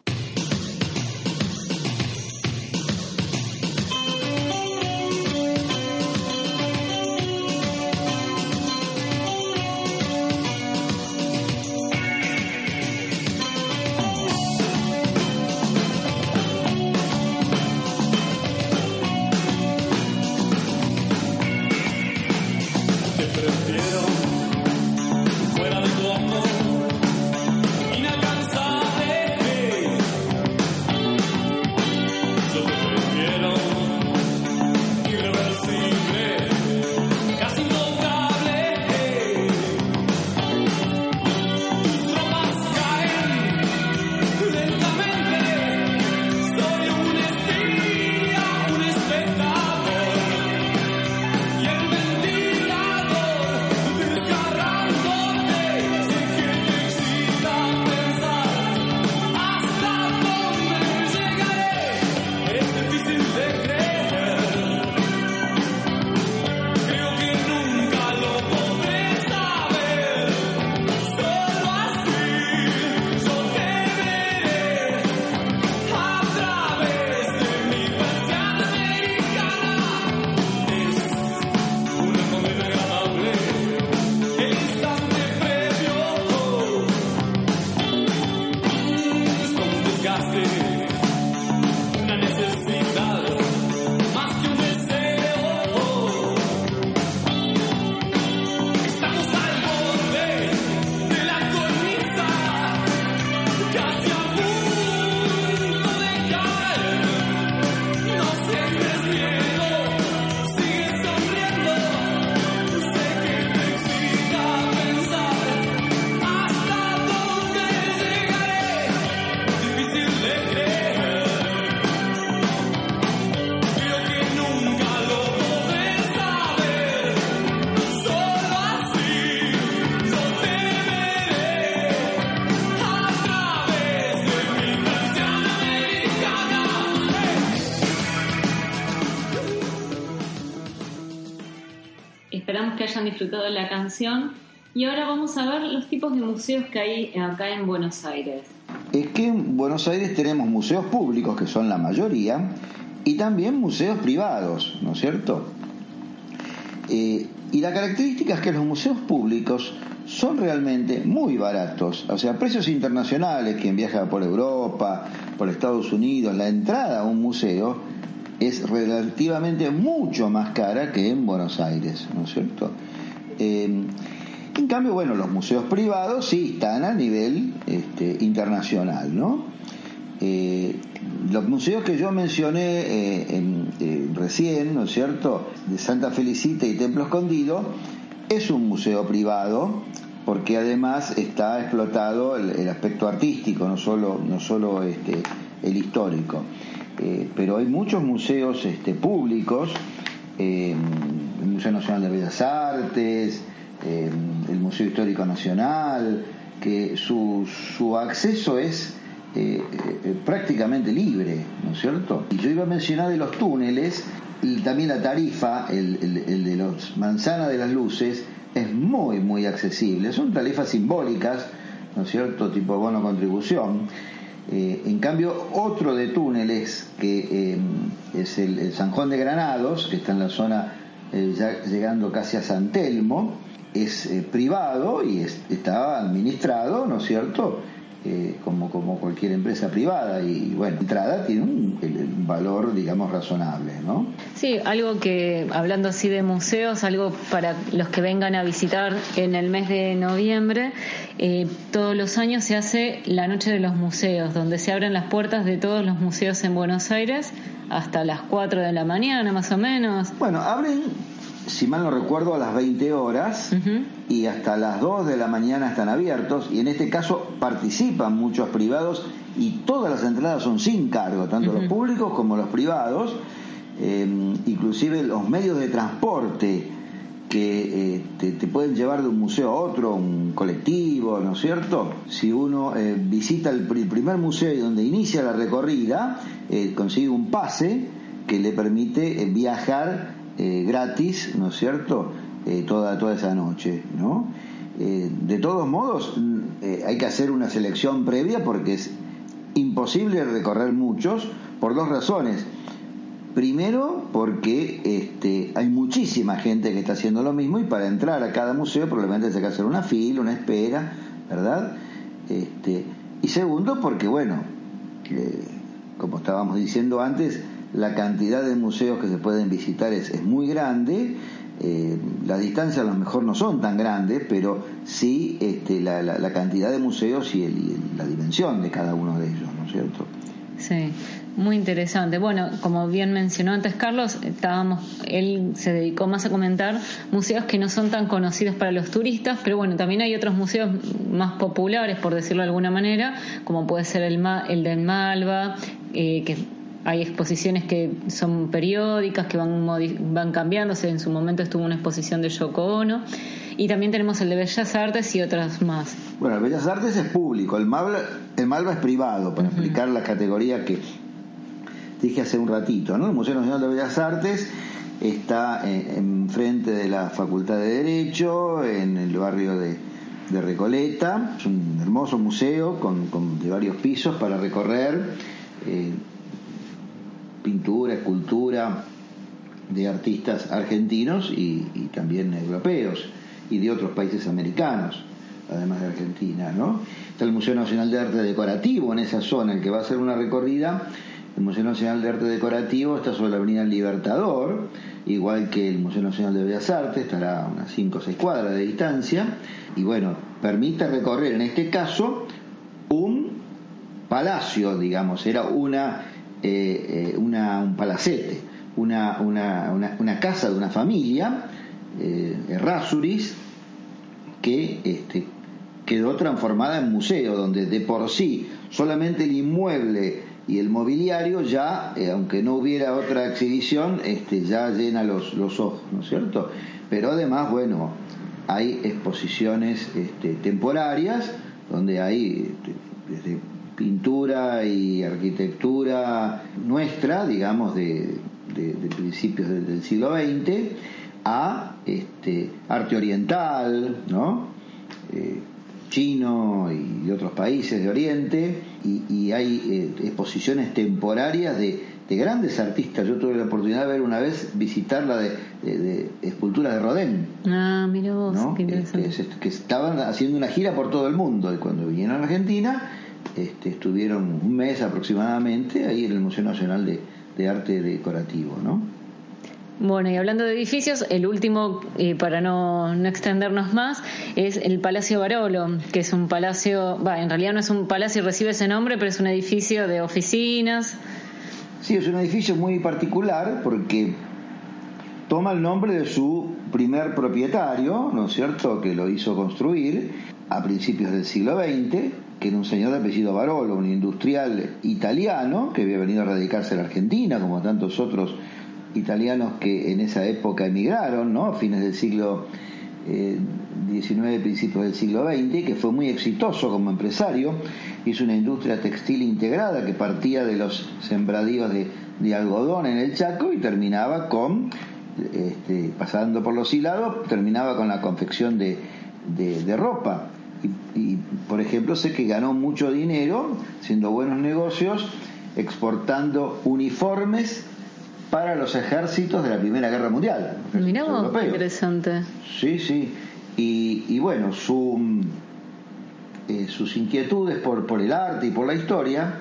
Speaker 1: Disfrutado la canción. Y ahora vamos a ver los tipos de museos que hay acá en Buenos Aires.
Speaker 6: Es que en Buenos Aires tenemos museos públicos, que son la mayoría, y también museos privados, ¿no es cierto? Eh, y la característica es que los museos públicos son realmente muy baratos, o sea, precios internacionales, quien viaja por Europa, por Estados Unidos, la entrada a un museo es relativamente mucho más cara que en Buenos Aires, ¿no es cierto? Eh, en cambio, bueno, los museos privados sí están a nivel este, internacional, ¿no? Eh, los museos que yo mencioné eh, recién, ¿no es cierto?, de Santa Felicita y Templo Escondido, es un museo privado porque además está explotado el, aspecto artístico, no solo, no solo este, el histórico. Eh, pero hay muchos museos este, públicos, el Museo Nacional de Bellas Artes, el Museo Histórico Nacional, que su, su acceso es eh, eh, prácticamente libre, ¿no es cierto? Y yo iba a mencionar de los túneles, también la tarifa, el, el, de los manzanas de las luces, es muy, muy accesible. Son tarifas simbólicas, ¿no es cierto? Tipo bono contribución. Eh, en cambio, otro de túneles, que es el, San Juan de Granados, que está en la zona ya llegando casi a San Telmo, es privado y está administrado, ¿no es cierto?, eh, como, como cualquier empresa privada y bueno, entrada tiene un, valor, digamos, razonable, ¿no?
Speaker 1: Sí, algo que, hablando así de museos, algo para los que vengan a visitar en el mes de noviembre, eh, todos los años se hace la Noche de los Museos, donde se abren las puertas de todos los museos en Buenos Aires hasta las 4 de la mañana, más o menos.
Speaker 6: Bueno, abren si mal no recuerdo, a las 20 horas y hasta las 2 de la mañana están abiertos. Y en este caso participan muchos privados y todas las entradas son sin cargo, tanto los públicos como los privados, eh, inclusive los medios de transporte que eh, te, pueden llevar de un museo a otro, un colectivo, ¿no es cierto? Si uno eh, visita el, primer museo donde inicia la recorrida, consigue un pase que le permite viajar eh, gratis, ¿no es cierto?, eh, toda, toda esa noche, ¿no? Eh, de todos modos, hay que hacer una selección previa porque es imposible recorrer muchos por dos razones. Primero, porque este, hay muchísima gente que está haciendo lo mismo y para entrar a cada museo probablemente hay que hacer una fila, una espera, ¿verdad? Este, y segundo, porque bueno, como estábamos diciendo antes, la cantidad de museos que se pueden visitar es, muy grande, eh, las distancias a lo mejor no son tan grandes, pero sí este, la, cantidad de museos y, la dimensión de cada uno de ellos, ¿no es cierto?
Speaker 1: Sí, muy interesante. Bueno, como bien mencionó antes Carlos, estábamos, él se dedicó más a comentar museos que no son tan conocidos para los turistas, pero bueno, también hay otros museos más populares, por decirlo de alguna manera, como puede ser el, el del Malva, eh, que hay exposiciones que son periódicas, que van, van cambiándose. En su momento estuvo una exposición de Yoko Ono. Y también tenemos el de Bellas Artes y otras más.
Speaker 6: Bueno, el Bellas Artes es público, el Malva, el Malva es privado, para explicar la categoría que dije hace un ratito. ¿no? El Museo Nacional de Bellas Artes está enfrente de la Facultad de Derecho, en el barrio de, de Recoleta. Es un hermoso museo con, con de varios pisos para recorrer. Eh, pintura, escultura de artistas argentinos y, también europeos y de otros países americanos, además de Argentina, ¿no? Está el Museo Nacional de Arte Decorativo en esa zona, el que va a hacer una recorrida. El Museo Nacional de Arte Decorativo está sobre la Avenida Libertador, igual que el Museo Nacional de Bellas Artes, estará a unas 5 o 6 cuadras de distancia, y bueno, permite recorrer en este caso un palacio, digamos, era una eh, una, un palacete, una, una, una, casa de una familia, eh, que este, quedó transformada en museo, donde de por sí solamente el inmueble y el mobiliario ya, eh, aunque no hubiera otra exhibición, este, ya llena los, los ojos, ¿no es cierto? Pero además, bueno, hay exposiciones este, temporarias donde hay este, desde pintura y arquitectura nuestra, digamos, de, principios del, siglo XX, a este, arte oriental, ¿no? Eh, chino y de otros países de Oriente, y, hay eh, exposiciones temporarias de, de grandes artistas. Yo tuve la oportunidad de ver una vez visitar la de, de, esculturas de Rodin.
Speaker 1: Ah, mira vos, qué
Speaker 6: este, que estaban haciendo una gira por todo el mundo y cuando vinieron a Argentina este, estuvieron un mes aproximadamente ahí en el Museo Nacional de, de Arte Decorativo, ¿no?
Speaker 1: Bueno, y hablando de edificios, el último, eh, para no, no, extendernos más, es el Palacio Barolo, que es un palacio, va, en realidad no es un palacio, recibe ese nombre, pero es un edificio de oficinas.
Speaker 6: Sí, es un edificio muy particular porque toma el nombre de su primer propietario, ¿no es cierto?, que lo hizo construir a principios del siglo XX, que era un señor de apellido Barolo, un industrial italiano que había venido a radicarse en la Argentina, como tantos otros italianos que en esa época emigraron, ¿no? A fines del siglo XIX, eh, principios del siglo XX, que fue muy exitoso como empresario. Hizo una industria textil integrada que partía de los sembradíos de, algodón en el Chaco y terminaba con, este, pasando por los hilados, terminaba con la confección de, ropa. Y, y, por ejemplo, sé que ganó mucho dinero haciendo buenos negocios, exportando uniformes para los ejércitos de la Primera Guerra Mundial.
Speaker 1: Mirá interesante.
Speaker 6: Sí, sí. Y, bueno, su, eh, sus inquietudes por, por el arte y por la historia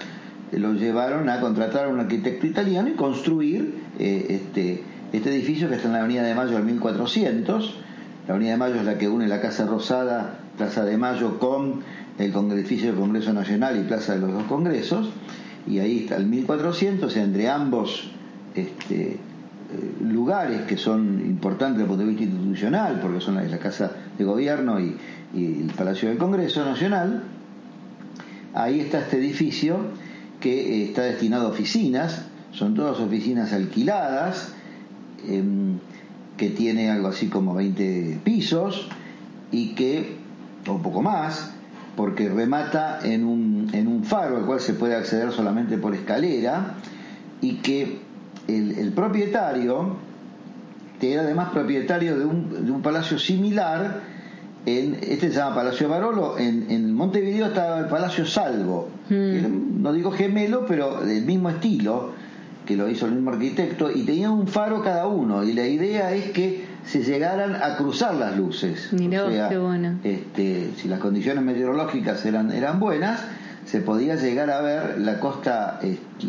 Speaker 6: eh, lo llevaron a contratar a un arquitecto italiano y construir eh, este, este edificio que está en la Avenida de Mayo del 1400. La Avenida de Mayo es la que une la Casa Rosada, Plaza de Mayo, con el edificio del Congreso Nacional y Plaza de los dos Congresos. Y ahí está el 1400, entre ambos este, eh, lugares que son importantes desde el punto de vista institucional, porque son la, Casa de Gobierno y, el Palacio del Congreso Nacional, ahí está este edificio que eh, está destinado a oficinas, son todas oficinas alquiladas, em, que tiene algo así como 20 pisos y que, o un poco más, porque remata en un, en un faro al cual se puede acceder solamente por escalera y que el, propietario, que era además propietario de un, de un palacio similar, en, este se llama Palacio Barolo, en, en Montevideo estaba el Palacio Salvo, hmm. no digo gemelo, pero del mismo estilo, que lo hizo el mismo arquitecto, y tenía un faro cada uno, y la idea es que se llegaran a cruzar las luces. este, si las condiciones meteorológicas eran, eran buenas, se podía llegar a ver la costa,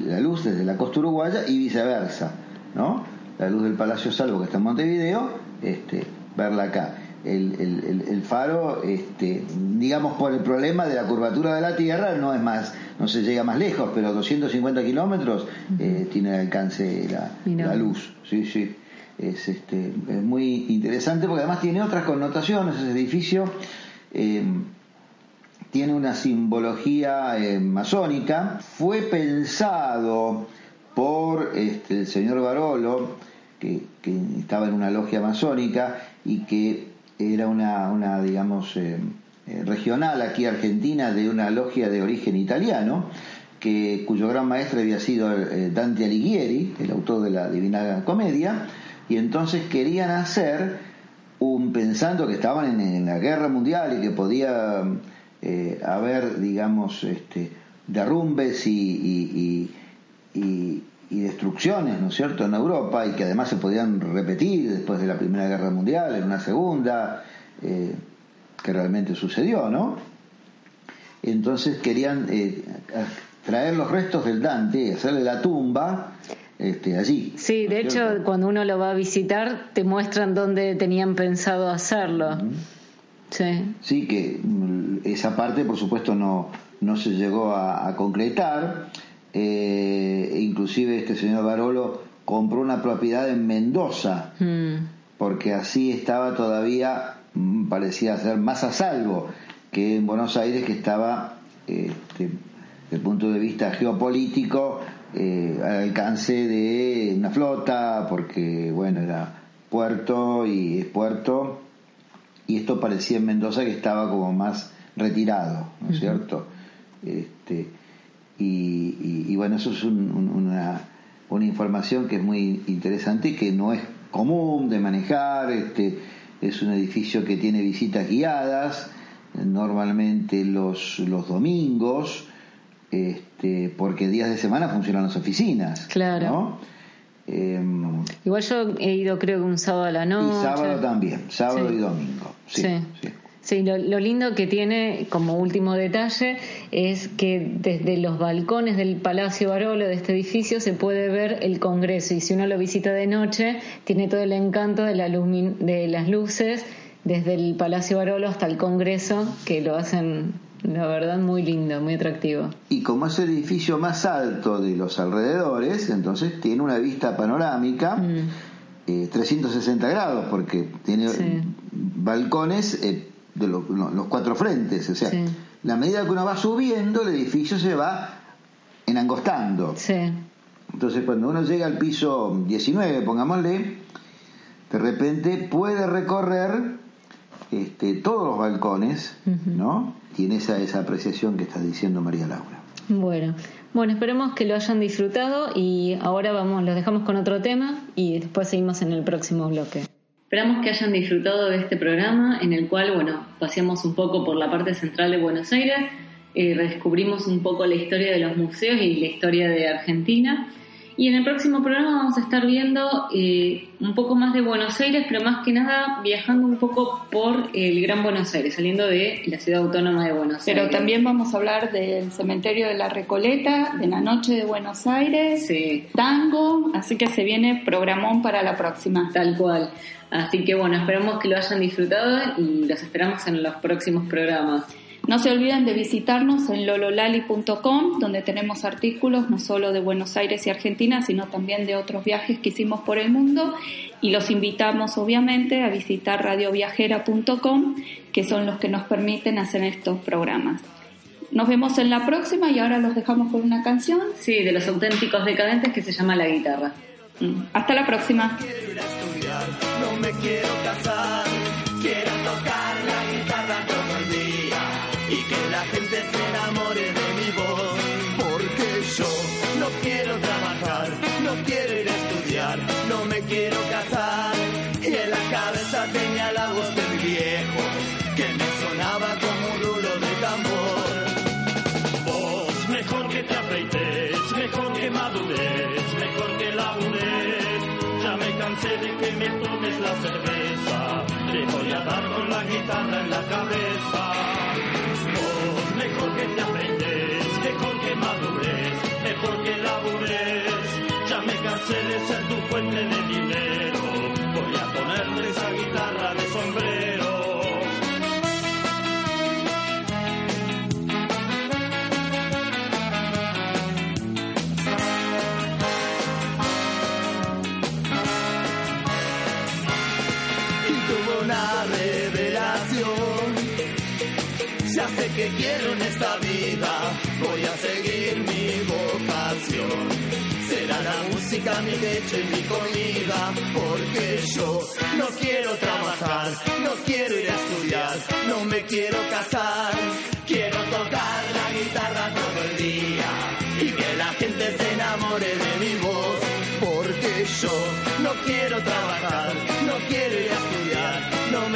Speaker 6: la luz desde la costa uruguaya y viceversa, ¿no? La luz del Palacio Salvo que está en Montevideo, este, verla acá. El, faro, este, digamos por el problema de la curvatura de la Tierra, no es más, no se llega más lejos, pero 250 kilómetros eh, tiene el alcance la, la, luz, sí, sí. Es, este, es muy interesante porque además tiene otras connotaciones ese edificio. Eh, tiene una simbología eh, masónica, fue pensado por este, el señor Barolo, que, estaba en una logia masónica y que era una, una digamos, eh, regional aquí argentina de una logia de origen italiano, que, cuyo gran maestro había sido Dante Alighieri, el autor de la Divina Comedia, y entonces querían hacer un, pensando que estaban en la guerra mundial y que podía eh, haber, digamos, este, derrumbes y, y, destrucciones, ¿no es cierto?, en Europa y que además se podían repetir después de la Primera Guerra Mundial, en una segunda, eh, que realmente sucedió, ¿no? Entonces querían eh, traer los restos del Dante, y hacerle la tumba este, allí.
Speaker 1: Sí, de hecho, cuando uno lo va a visitar, te muestran dónde tenían pensado hacerlo. Sí.
Speaker 6: Sí, que mm, esa parte, por supuesto, no, no se llegó a, concretar. Eh, inclusive este señor Barolo compró una propiedad en Mendoza, mm. porque así estaba todavía, mm, parecía ser más a salvo que en Buenos Aires, que estaba, este, desde el punto de vista geopolítico, eh, al alcance de una flota, porque, bueno, era puerto y es puerto y esto parecía en Mendoza que estaba como más retirado, ¿no es cierto? Este, y, bueno, eso es una, una, información que es muy interesante y que no es común de manejar, este, es un edificio que tiene visitas guiadas, normalmente los, los domingos, este, porque días de semana funcionan las oficinas.
Speaker 1: Claro.
Speaker 6: ¿no? Em,
Speaker 1: Igual yo he ido creo que un sábado a la noche.
Speaker 6: y sábado también, sábado
Speaker 1: Sí.
Speaker 6: y domingo. Sí,
Speaker 1: Sí.
Speaker 6: sí.
Speaker 1: Sí, lo, lo lindo que tiene como último detalle es que desde los balcones del Palacio Barolo de este edificio se puede ver el Congreso y si uno lo visita de noche tiene todo el encanto de, la de las luces desde el Palacio Barolo hasta el Congreso que lo hacen la verdad muy lindo, muy atractivo.
Speaker 6: Y como es el edificio más alto de los alrededores, entonces tiene una vista panorámica
Speaker 1: Mm.
Speaker 6: eh, 360 grados, porque tiene
Speaker 1: Sí.
Speaker 6: balcones eh, de lo- lo- los cuatro frentes. O sea,
Speaker 1: Sí.
Speaker 6: la medida que uno va subiendo, el edificio se va enangostando.
Speaker 1: Sí,
Speaker 6: Entonces, cuando uno llega al piso 19, pongámosle, de repente puede recorrer este, todos los balcones. ¿no? Tiene esa, esa apreciación que está diciendo María Laura.
Speaker 1: bueno. Bueno, esperemos que lo hayan disfrutado y ahora vamos, los dejamos con otro tema y después seguimos en el próximo bloque. Esperamos que hayan disfrutado de este programa en el cual, bueno, paseamos un poco por la parte central de Buenos Aires, eh, redescubrimos un poco la historia de los museos y la historia de Argentina. Y en el próximo programa vamos a estar viendo eh, un poco más de Buenos Aires, pero más que nada viajando un poco por el Gran Buenos Aires, saliendo de la ciudad autónoma de Buenos
Speaker 2: Pero
Speaker 1: Aires.
Speaker 2: también vamos a hablar del cementerio de la Recoleta, de la noche de Buenos Aires,
Speaker 1: Sí,
Speaker 2: tango, así que se viene programón para la próxima.
Speaker 1: tal cual. Así que bueno, esperamos que lo hayan disfrutado y los esperamos en los próximos programas.
Speaker 2: No se olviden de visitarnos en lololali.com, donde tenemos artículos no solo de Buenos Aires y Argentina, sino también de otros viajes que hicimos por el mundo. Y los invitamos, obviamente, a visitar radioviajera.com, que son los que nos permiten hacer estos programas. Nos vemos en la próxima y ahora los dejamos con una canción.
Speaker 1: Sí, de los auténticos decadentes que se llama La Guitarra.
Speaker 2: Mm, Hasta la próxima.
Speaker 7: quiero ir a estudiar, no me quiero casar, quiero tocar y que la gente se enamore de mi voz, porque yo no quiero trabajar, no quiero ir a estudiar, no me quiero casar y en la cabeza tenía la voz de mi viejo que me sonaba como un rulo de tambor. Vos, mejor que te afeites, mejor que madures, mejor que labures. Ya me cansé de que me tomes la cerveza, te voy a dar con la guitarra en la cabeza. Mejor que te afeites, mejor que madures, mejor que labures. Ya me cansé de ser tu fuente de que quiero en esta vida, voy a seguir mi vocación. Será la música mi leche y mi comida, porque yo no quiero trabajar, no quiero ir a estudiar, no me quiero casar. Quiero tocar la guitarra todo el día y que la gente se enamore de mi voz, porque yo no quiero trabajar, no quiero ir a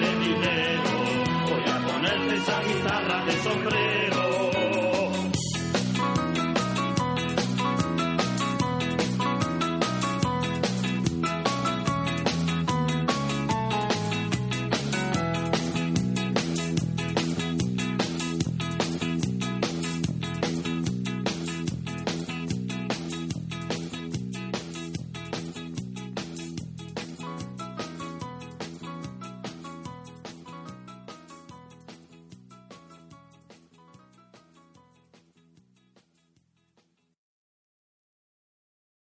Speaker 7: de dinero, voy a ponerte esa guitarra de sombrero.